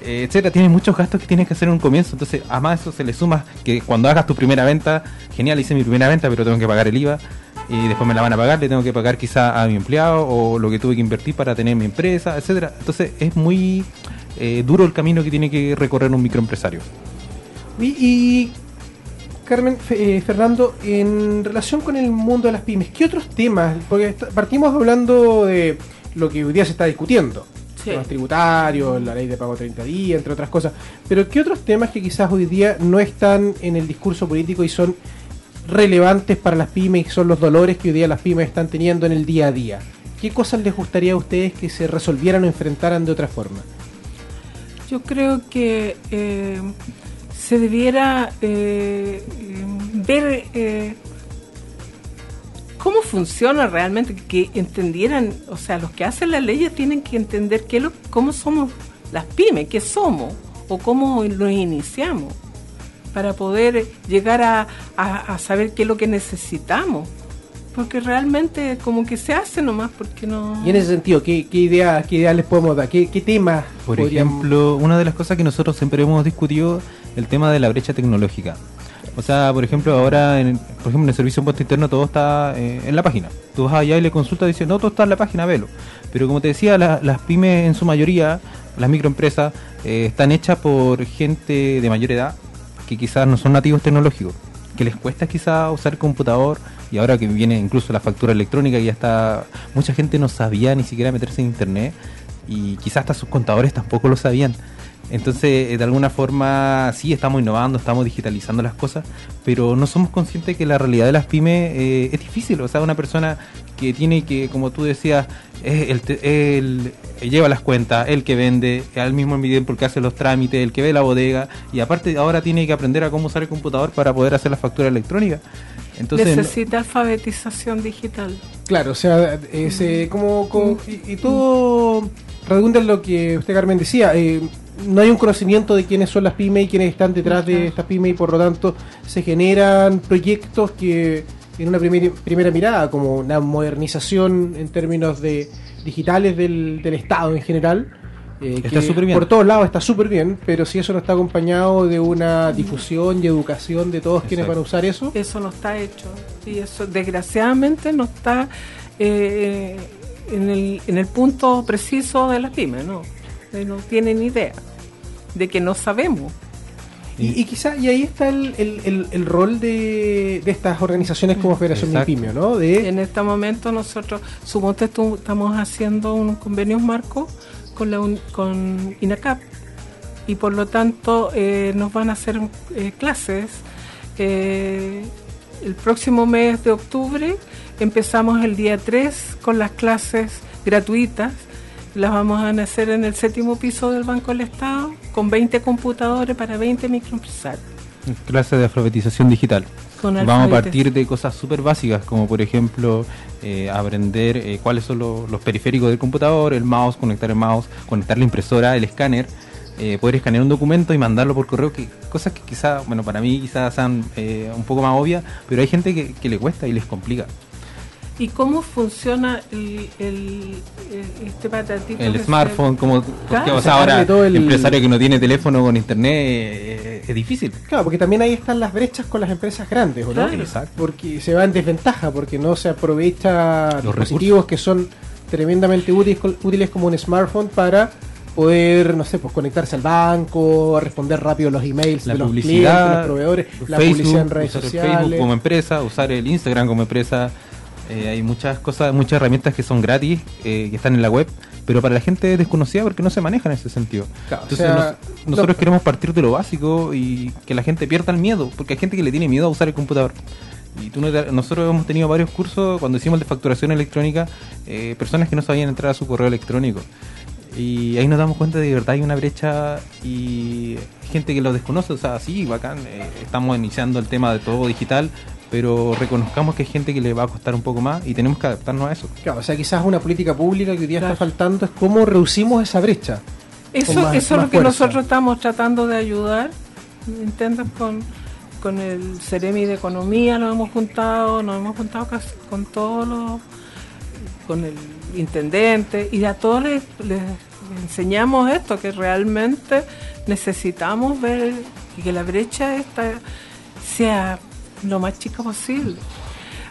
etcétera, tienes muchos gastos que tienes que hacer en un comienzo. Entonces, además eso se le suma que cuando hagas tu primera venta, genial, hice mi primera venta, pero tengo que pagar el IVA y después me la van a pagar, le tengo que pagar quizá a mi empleado o lo que tuve que invertir para tener mi empresa, etcétera. Entonces, es muy eh, duro el camino que tiene que recorrer un microempresario. Y, Carmen, eh, Fernando, en relación con el mundo de las pymes, ¿qué otros temas? Porque partimos hablando de lo que hoy día se está discutiendo, temas tributarios, la ley de pago 30 días, entre otras cosas. Pero ¿qué otros temas que quizás hoy día no están en el discurso político y son relevantes para las pymes y son los dolores que hoy día las pymes están teniendo en el día a día? ¿Qué cosas les gustaría a ustedes que se resolvieran o enfrentaran de otra forma? Yo creo que eh, se debiera eh, ver eh, cómo funciona realmente, que entendieran, o sea, los que hacen las leyes tienen que entender qué lo, cómo somos las pymes, qué somos o cómo nos iniciamos para poder llegar a, saber qué es lo que necesitamos. Porque realmente como que se hace nomás, porque no... Y en ese sentido, ¿qué, qué ideas qué idea les podemos dar? ¿Qué, qué temas? Por ejemplo, una de las cosas que nosotros siempre hemos discutido, el tema de la brecha tecnológica. O sea, por ejemplo, ahora, en, por ejemplo, en el servicio de impuesto interno todo está eh, en la página. Tú vas allá y le consultas y dices, no, todo está en la página, velo. Pero como te decía, las pymes en su mayoría, las microempresas, eh, están hechas por gente de mayor edad que quizás no son nativos tecnológicos, que les cuesta quizás usar computador y ahora que viene incluso la factura electrónica y ya está, mucha gente no sabía ni siquiera meterse en internet y quizás hasta sus contadores tampoco lo sabían. Entonces, de alguna forma, sí, estamos innovando, estamos digitalizando las cosas, pero no somos conscientes que la realidad de las pymes es difícil. O sea, una persona que tiene que, como tú decías, el, el, lleva las cuentas, el que vende, al mismo tiempo el que hace los trámites, el que ve la bodega, y aparte ahora tiene que aprender a cómo usar el computador para poder hacer la factura electrónica. Entonces, Necesita alfabetización digital. Claro, o sea, ese, como, y, todo redunda en lo que usted Carmen decía. Eh, no hay un conocimiento de quiénes son las pymes y quiénes están detrás de estas pymes y por lo tanto se generan proyectos que en una primera mirada, como una modernización en términos de digitales del, Estado en general. Eh, está súper bien. Por todos lados está súper bien, pero si eso no está acompañado de una difusión y educación de todos quienes van a usar eso. Eso no está hecho. Y eso desgraciadamente no está eh, en, el, en el punto preciso de las pymes, ¿no? No tienen idea de que no sabemos. Y, quizá, y ahí está el, el, el, rol de, de, estas organizaciones como Federación Mipimio, ¿no? De... En este momento nosotros, suponte, estamos haciendo un convenio marco con, la con INACAP y por lo tanto eh, nos van a hacer eh, clases. Eh, el próximo mes de octubre empezamos el día 3 con las clases gratuitas las vamos a hacer en el séptimo piso del Banco del Estado con 20 computadores para 20 microempresarios. Clase de alfabetización digital. Vamos a partir de cosas súper básicas, como por ejemplo eh, aprender eh, cuáles son los periféricos del computador, el mouse, conectar el mouse, conectar la impresora, el escáner, eh, poder escanear un documento y mandarlo por correo, que cosas que quizás, bueno, para mí quizás sean un poco más obvias, pero hay gente que le cuesta y les complica. ¿Y cómo funciona el, el, este patatito? El smartphone, como ahora el empresario que no tiene teléfono con internet eh, es difícil. Claro, porque también ahí están las brechas con las empresas grandes, ¿no? Exacto. Porque se va en desventaja, porque no se aprovecha los dispositivos que son tremendamente útiles, útiles como un smartphone para poder, no sé, pues conectarse al banco, responder rápido los emails la de los publicidad, los proveedores, la publicidad en redes sociales. Facebook como empresa, usar el Instagram como empresa eh, hay muchas cosas, muchas herramientas que son gratis, eh, que están en la web, pero para la gente es desconocida porque no se maneja en ese sentido. Entonces nosotros queremos partir de lo básico y que la gente pierda el miedo, porque hay gente que le tiene miedo a usar el computador. Y tú nosotros hemos tenido varios cursos cuando hicimos el de facturación electrónica, eh, personas que no sabían entrar a su correo electrónico. Y ahí nos damos cuenta de que de verdad hay una brecha y gente que lo desconoce, o sea, sí, bacán, estamos iniciando el tema de todo digital, pero reconozcamos que hay gente que le va a costar un poco más y tenemos que adaptarnos a eso. Claro, o sea, quizás una política pública que hoy día está faltando es cómo reducimos esa brecha. Eso, eso es lo que nosotros estamos tratando de ayudar, intentan con, con el Ceremi de Economía, nos hemos juntado, nos hemos juntado con todos los, con el intendente y a todos les, les enseñamos esto, que realmente necesitamos ver que la brecha esta sea lo más chica posible.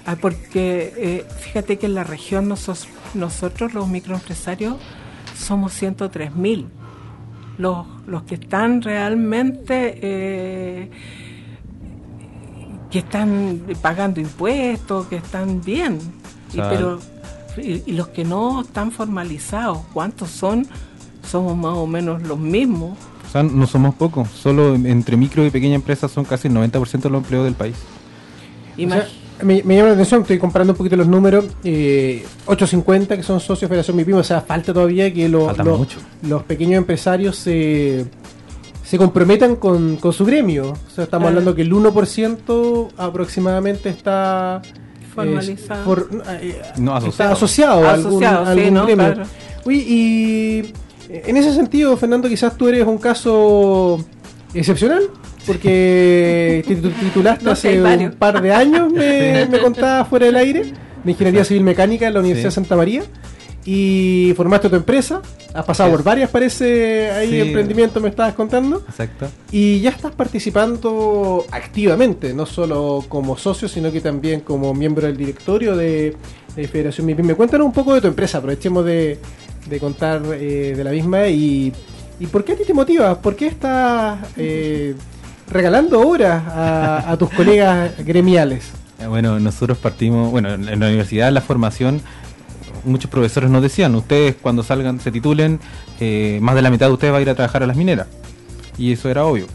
Ah, porque eh, fíjate que en la región nosotros, nosotros los microempresarios somos 103 mil. Los, los que están realmente, eh, que están pagando impuestos, que están bien. y, pero, y, los que no están formalizados, ¿cuántos son? Somos más o menos los mismos. O sea, no somos pocos, solo entre micro y pequeña empresas son casi el 90% de los empleos del país me, llama la atención, estoy comparando un poquito los números. 850 eh, que son socios de Federación MIPIM, o sea, falta todavía que los pequeños empresarios se, se comprometan con, su gremio. O sea, estamos hablando que el 1% aproximadamente está formalizado. Eh, está asociado, a algún, gremio. y en ese sentido, Fernando, quizás tú eres un caso excepcional porque te titulaste hace un par de años, me, me contabas fuera del aire, de Ingeniería Civil Mecánica en la Universidad de Santa María. Y formaste tu empresa, has pasado por varias, parece, ahí emprendimiento me estabas contando. Exacto. Y ya estás participando activamente, no solo como socio, sino que también como miembro del directorio de, Federación MIPIM. Cuéntanos un poco de tu empresa, aprovechemos de, contar eh, de la misma y, y por qué a ti te motiva, por qué estás eh, regalando horas a, tus colegas gremiales. Eh, bueno, nosotros partimos, bueno, en la universidad, la formación, muchos profesores nos decían, ustedes cuando salgan, se titulen, eh, más de la mitad de ustedes va a ir a trabajar a las mineras. y eso era obvio.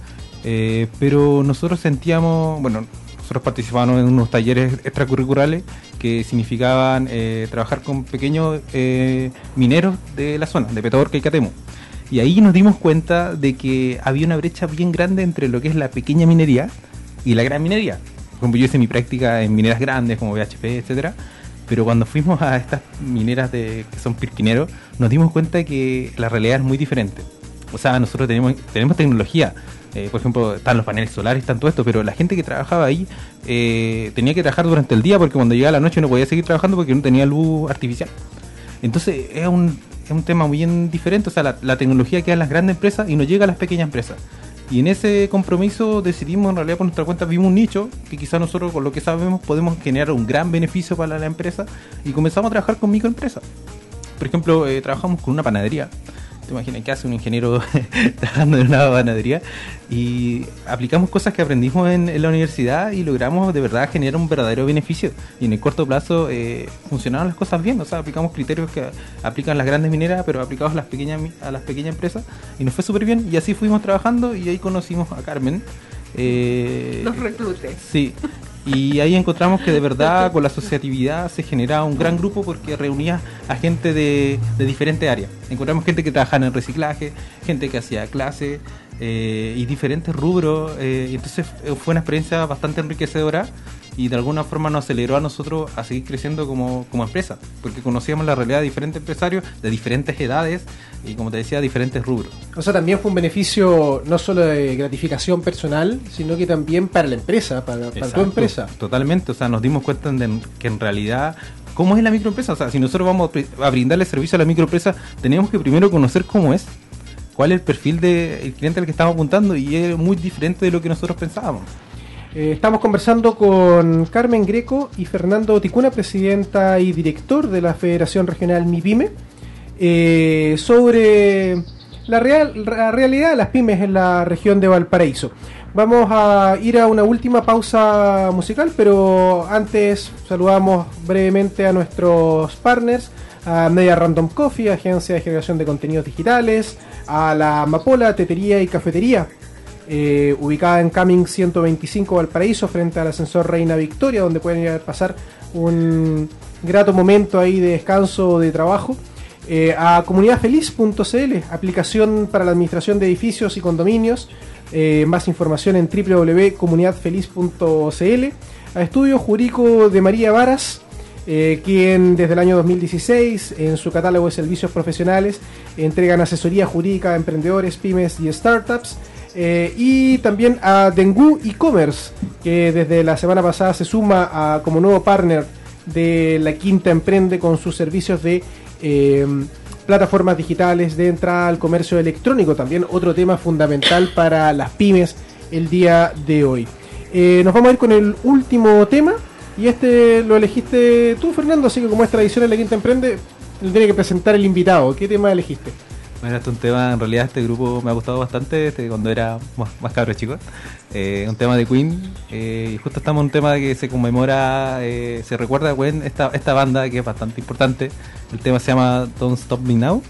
Eh, pero nosotros sentíamos, bueno, nosotros participábamos en unos talleres extracurriculares que significaban trabajar con pequeños mineros de la zona, de Petorca y Catemo. Y ahí nos dimos cuenta de que había una brecha bien grande entre lo que es la pequeña minería y la gran minería. Como yo hice mi práctica en mineras grandes como BHP, etcétera, pero cuando fuimos a estas mineras de, que son pirquineros, nos dimos cuenta que la realidad es muy diferente. O sea, nosotros tenemos, tenemos tecnología, eh, por ejemplo, están los paneles solares, están todo esto, pero la gente que trabajaba ahí eh, tenía que trabajar durante el día porque cuando llegaba la noche no podía seguir trabajando porque no tenía luz artificial. Entonces es un, es un tema muy bien diferente, o sea, la, tecnología queda en las grandes empresas y no llega a las pequeñas empresas. Y en ese compromiso decidimos, en realidad por nuestra cuenta, vimos un nicho que quizás nosotros con lo que sabemos podemos generar un gran beneficio para la empresa y comenzamos a trabajar con microempresas. Por ejemplo, eh, trabajamos con una panadería te imaginas qué hace un ingeniero trabajando en una panadería y aplicamos cosas que aprendimos en, la universidad y logramos de verdad generar un verdadero beneficio. Y en el corto plazo eh, funcionaron las cosas bien, o sea, aplicamos criterios que aplican las grandes mineras pero aplicados a las pequeñas a las pequeñas empresas. Y nos fue súper bien y así fuimos trabajando y ahí conocimos a Carmen. Eh, Los reclutes. Sí, y ahí encontramos que de verdad con la asociatividad se generaba un gran grupo porque reunía a gente de, de diferentes áreas. Encontramos gente que trabajaba en reciclaje, gente que hacía clases eh, y diferentes rubros. Eh, entonces fue una experiencia bastante enriquecedora y de alguna forma nos aceleró a nosotros a seguir creciendo como, como empresa, porque conocíamos la realidad de diferentes empresarios de diferentes edades y como te decía, diferentes rubros. O sea, también fue un beneficio no solo de gratificación personal, sino que también para la empresa, para, para tu empresa. Totalmente, o sea, nos dimos cuenta de que en realidad ¿Cómo es la microempresa? O sea, si nosotros vamos a brindarle servicio a la microempresa, tenemos que primero conocer cómo es, cuál es el perfil del cliente al que estamos apuntando y es muy diferente de lo que nosotros pensábamos. Eh, estamos conversando con Carmen Greco y Fernando Ticuna, presidenta y director de la Federación Regional MIPYME, eh, sobre la, real, la realidad de las pymes en la región de Valparaíso. Vamos a ir a una última pausa musical, pero antes saludamos brevemente a nuestros partners, a Media Random Coffee, agencia de generación de contenidos digitales, a la Amapola, Tetería y Cafetería, eh, ubicada en Caming 125 Valparaíso, frente al ascensor Reina Victoria, donde pueden pasar un grato momento ahí de descanso o de trabajo. Eh, a comunidadfeliz.cl, aplicación para la administración de edificios y condominios. Eh, más información en www.comunidadfeliz.cl. A Estudio Jurídico de María Varas, quien desde el año 2016 en su catálogo de servicios profesionales entregan asesoría jurídica a emprendedores, pymes y startups. Eh, y también a Dengu e-commerce, que desde la semana pasada se suma a, como nuevo partner de la Quinta Emprende con sus servicios de eh, plataformas digitales de entrada al comercio electrónico. También otro tema fundamental para las pymes el día de hoy. Eh, nos vamos a ir con el último tema. Y este lo elegiste tú, Fernando, así que como es tradición en la Quinta Emprende, tiene que presentar el invitado. ¿Qué tema elegiste? Bueno, este es un tema, en realidad este grupo me ha gustado bastante este, cuando era más, más cabros chicos. Eh, un tema de Queen, eh, y justo estamos en un tema que se conmemora, eh, se recuerda a Queen, esta, esta banda que es bastante importante. El tema se llama Don't Stop Me Now.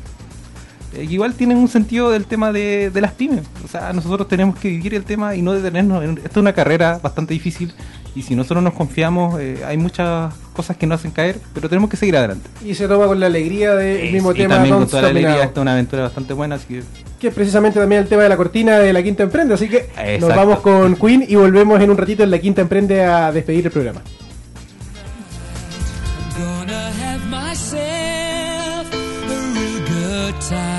igual tienen un sentido del tema de, de las pymes. O sea, nosotros tenemos que vivir el tema y no detenernos. Esta es una carrera bastante difícil y si nosotros nos confiamos, hay muchas cosas que nos hacen caer, pero tenemos que seguir adelante. Y se toma con la alegría del mismo y tema. También con toda la alegría, esta es una aventura bastante buena, así que... Que es precisamente también el tema de la cortina de la Quinta Emprende, así que nos vamos con Queen y volvemos en un ratito en la Quinta Emprende a despedir el programa. I'm good time.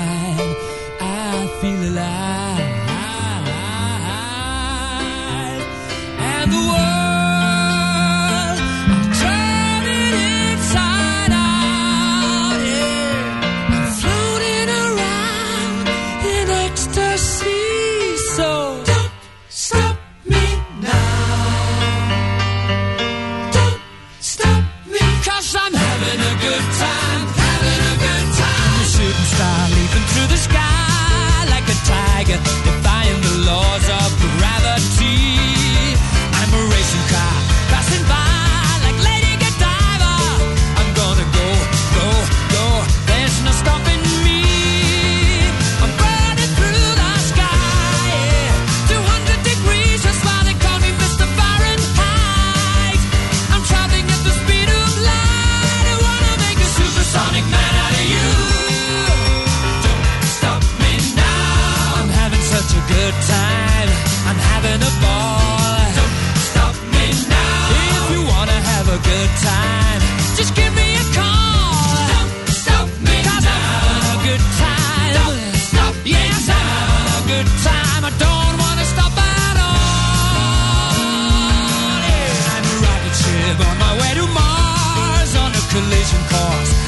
A good time, just give me a call. Don't stop me Cause now. I'm having a good time. Don't stop me yes, now. I'm having a good time. I don't wanna stop at all. Yeah. I'm a rocket ship on my way to Mars on a collision course.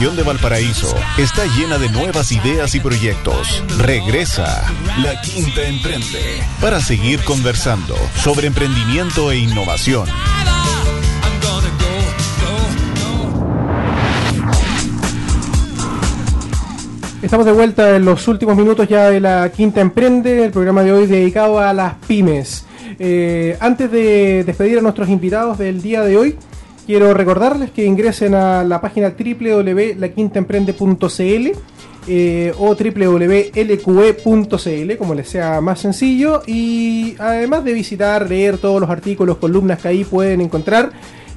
Región de Valparaíso está llena de nuevas ideas y proyectos. Regresa La Quinta Emprende para seguir conversando sobre emprendimiento e innovación. Estamos de vuelta en los últimos minutos ya de la Quinta Emprende, el programa de hoy dedicado a las pymes. Eh, antes de despedir a nuestros invitados del día de hoy, quiero recordarles que ingresen a la página www.laquintaemprende.cl eh, o www.lqe.cl, como les sea más sencillo, y además de visitar, leer todos los artículos, columnas que ahí pueden encontrar,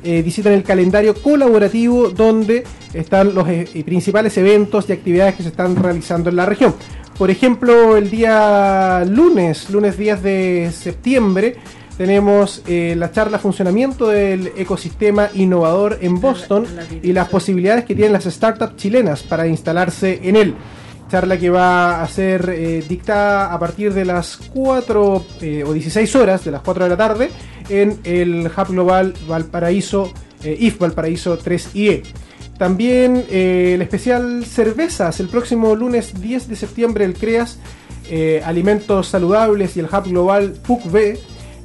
eh, visitan el calendario colaborativo donde están los eh, principales eventos y actividades que se están realizando en la región. Por ejemplo, el día lunes, lunes 10 de septiembre, tenemos eh, la charla Funcionamiento del ecosistema innovador en Boston y las posibilidades que tienen las startups chilenas para instalarse en él. Charla que va a ser eh, dictada a partir de las 4 eh, o 16 horas, de las 4 de la tarde, en el Hub Global Valparaíso, IF Valparaíso 3IE. También el especial cervezas, el próximo lunes 10 de septiembre, el CREAS, Alimentos Saludables y el Hub Global PUCB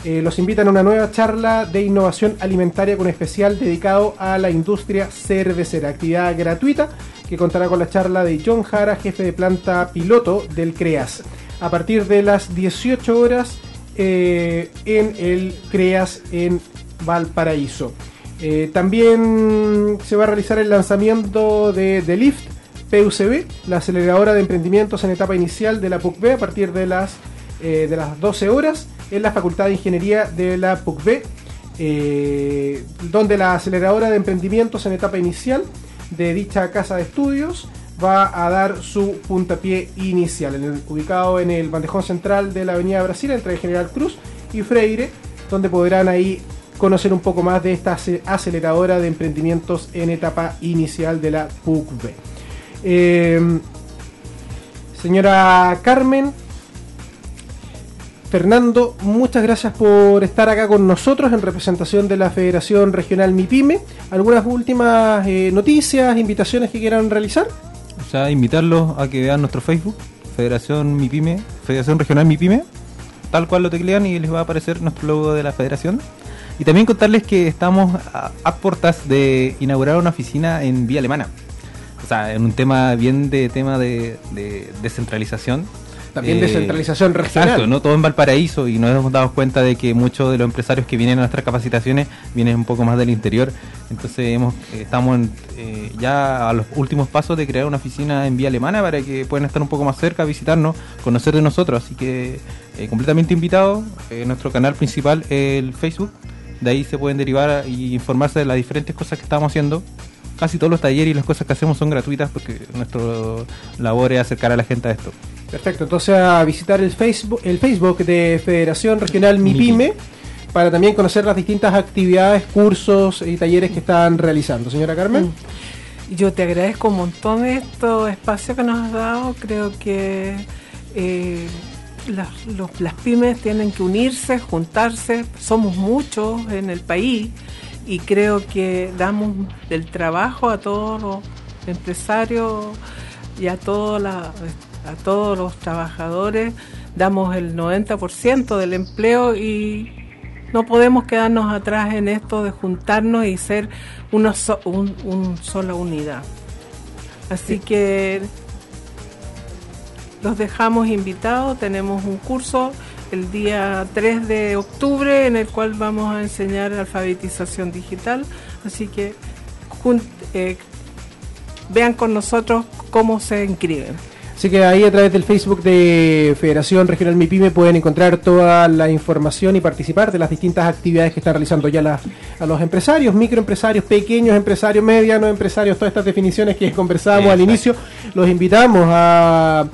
eh, los invitan a una nueva charla de innovación alimentaria con especial dedicado a la industria cervecera. Actividad gratuita que contará con la charla de John Jara, jefe de planta piloto del CREAS. A partir de las 18 horas eh, en el CREAS en Valparaíso. Eh, también se va a realizar el lanzamiento de, de Lift PUCB, la aceleradora de emprendimientos en etapa inicial de la PUCB a partir de las, de las 12 horas en la Facultad de Ingeniería de la PUCB, eh, donde la aceleradora de emprendimientos en etapa inicial de dicha casa de estudios va a dar su puntapié inicial, ubicado en el bandejón central de la Avenida Brasil entre General Cruz y Freire, donde podrán ahí conocer un poco más de esta ace- aceleradora de emprendimientos en etapa inicial de la PUCB. Eh, señora Carmen, Fernando, muchas gracias por estar acá con nosotros en representación de la Federación Regional MIPYME. ¿Algunas últimas eh, noticias, invitaciones que quieran realizar? O sea, invitarlos a que vean nuestro Facebook, Federación MIPYME, Federación Regional MIPYME, tal cual lo teclean y les va a aparecer nuestro logo de la federación. Y también contarles que estamos a, a portas de inaugurar una oficina en Vía Alemana. sea, en un tema bien de tema de descentralización, también Eh, descentralización regional. Exacto, no todo en Valparaíso y nos hemos dado cuenta de que muchos de los empresarios que vienen a nuestras capacitaciones vienen un poco más del interior. Entonces hemos, eh, estamos en, eh, ya a los últimos pasos de crear una oficina en vía alemana para que puedan estar un poco más cerca, visitarnos, conocer de nosotros. Así que eh, completamente invitados. Nuestro canal principal es el Facebook. De ahí se pueden derivar y informarse de las diferentes cosas que estamos haciendo. Casi todos los talleres y las cosas que hacemos son gratuitas porque nuestra labor es acercar a la gente a esto. Perfecto, entonces a visitar el Facebook, el Facebook de Federación Regional MIPYME MIPYME. para también conocer las distintas actividades, cursos y talleres que están realizando. Señora Carmen. Yo te agradezco un montón estos espacios que nos has dado. Creo que eh, las, los- las pymes tienen que unirse, juntarse. Somos muchos en el país y creo que damos el trabajo a todos los empresarios y a, toda la- a todos los trabajadores. Damos el 90% del empleo y no podemos quedarnos atrás en esto de juntarnos y ser una so- un, un sola unidad. Así que los dejamos invitados, tenemos un curso el día 3 de octubre en el cual vamos a enseñar alfabetización digital, así que eh, vean con nosotros cómo se inscriben. Así que ahí a través del Facebook de Federación Regional MIPYME pueden encontrar toda la información y participar de las distintas actividades que están realizando ya la- a los empresarios, microempresarios, pequeños empresarios, medianos empresarios, todas estas definiciones que conversábamos al inicio. Los invitamos a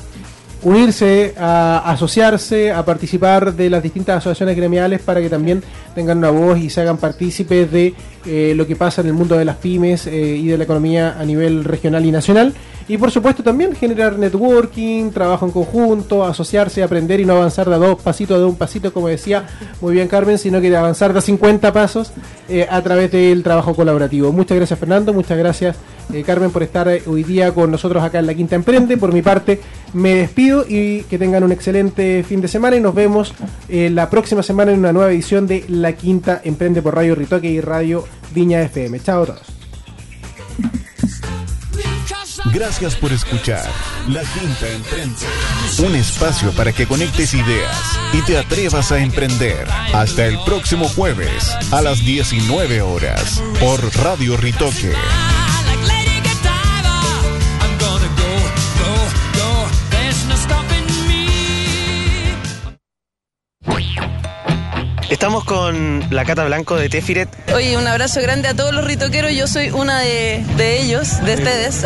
unirse, a asociarse, a participar de las distintas asociaciones gremiales para que también tengan una voz y se hagan partícipes de eh, lo que pasa en el mundo de las pymes eh, y de la economía a nivel regional y nacional. Y por supuesto también generar networking, trabajo en conjunto, asociarse, aprender y no avanzar de a dos pasitos, de un pasito, como decía muy bien Carmen, sino que de avanzar de a 50 pasos eh, a través del trabajo colaborativo. Muchas gracias Fernando, muchas gracias eh, Carmen por estar eh, hoy día con nosotros acá en La Quinta Emprende. Por mi parte me despido y que tengan un excelente fin de semana y nos vemos la próxima semana en una nueva edición de La Quinta Emprende por Radio Ritoque y Radio Viña FM. Chao a todos. Gracias por escuchar La Quinta Emprende. Un espacio para que conectes ideas y te atrevas a emprender. Hasta el próximo jueves a las 19 horas por Radio Ritoque. Estamos con la Cata Blanco de Tefiret. Oye, un abrazo grande a todos los ritoqueros. Yo soy una de, de ellos, de ustedes.